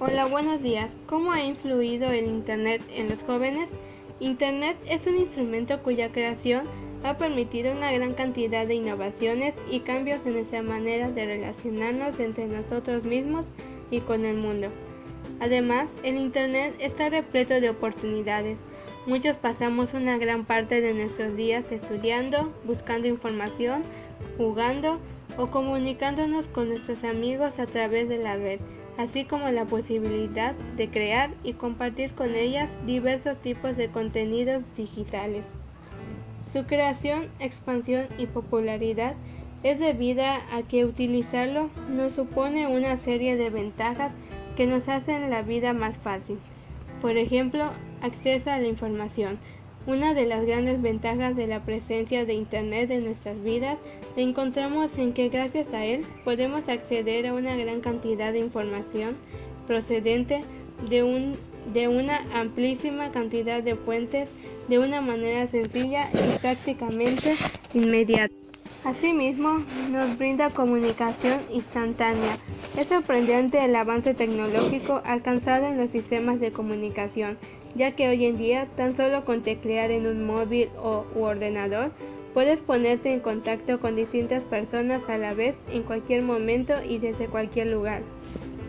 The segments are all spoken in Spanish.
Hola, buenos días. ¿Cómo ha influido el Internet en los jóvenes? Internet es un instrumento cuya creación ha permitido una gran cantidad de innovaciones y cambios en nuestra manera de relacionarnos entre nosotros mismos y con el mundo. Además, el Internet está repleto de oportunidades. Muchos pasamos una gran parte de nuestros días estudiando, buscando información, jugando o comunicándonos con nuestros amigos a través de la red, así como la posibilidad de crear y compartir con ellas diversos tipos de contenidos digitales. Su creación, expansión y popularidad es debida a que utilizarlo nos supone una serie de ventajas que nos hacen la vida más fácil. Por ejemplo, acceso a la información. Una de las grandes ventajas de la presencia de Internet en nuestras vidas la encontramos en que gracias a él podemos acceder a una gran cantidad de información procedente de, un, de una amplísima cantidad de fuentes de una manera sencilla y prácticamente inmediata. Asimismo, nos brinda comunicación instantánea. Es sorprendente el avance tecnológico alcanzado en los sistemas de comunicación, ya que hoy en día tan solo con teclear en un móvil o ordenador puedes ponerte en contacto con distintas personas a la vez en cualquier momento y desde cualquier lugar.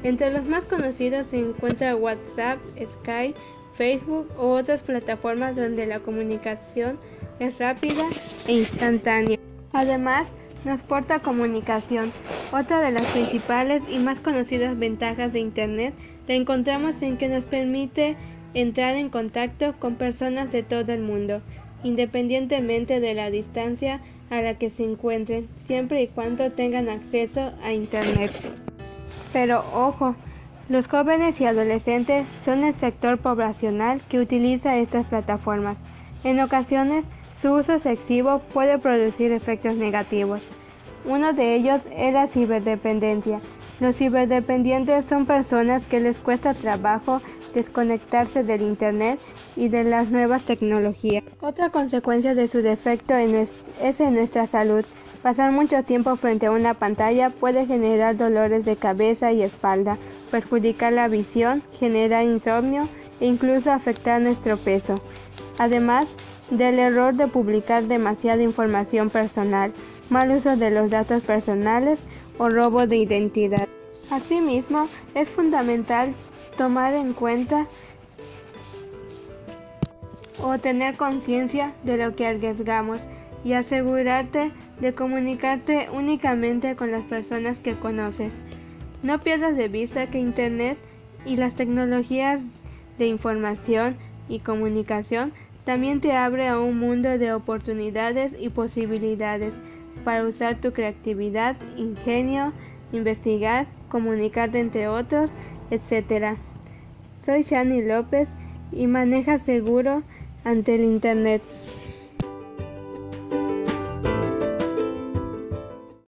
Entre los más conocidos se encuentra WhatsApp, Skype, Facebook u otras plataformas donde la comunicación es rápida e instantánea. Además, nos porta comunicación. Otra de las principales y más conocidas ventajas de Internet la encontramos en que nos permite entrar en contacto con personas de todo el mundo, independientemente de la distancia a la que se encuentren, siempre y cuando tengan acceso a Internet. Pero ojo, los jóvenes y adolescentes son el sector poblacional que utiliza estas plataformas. En ocasiones, su uso excesivo puede producir efectos negativos. Uno de ellos es la ciberdependencia. Los ciberdependientes son personas que les cuesta trabajo desconectarse del Internet y de las nuevas tecnologías. Otra consecuencia de su defecto es en nuestra salud. Pasar mucho tiempo frente a una pantalla puede generar dolores de cabeza y espalda, perjudicar la visión, generar insomnio e incluso afectar nuestro peso. Además, del error de publicar demasiada información personal, mal uso de los datos personales o robo de identidad. Asimismo, es fundamental tomar en cuenta o tener conciencia de lo que arriesgamos y asegurarte de comunicarte únicamente con las personas que conoces. No pierdas de vista que Internet y las tecnologías de información y comunicación también te abre a un mundo de oportunidades y posibilidades para usar tu creatividad, ingenio, investigar, comunicarte entre otros, etc. Soy Shani López y maneja seguro ante el Internet.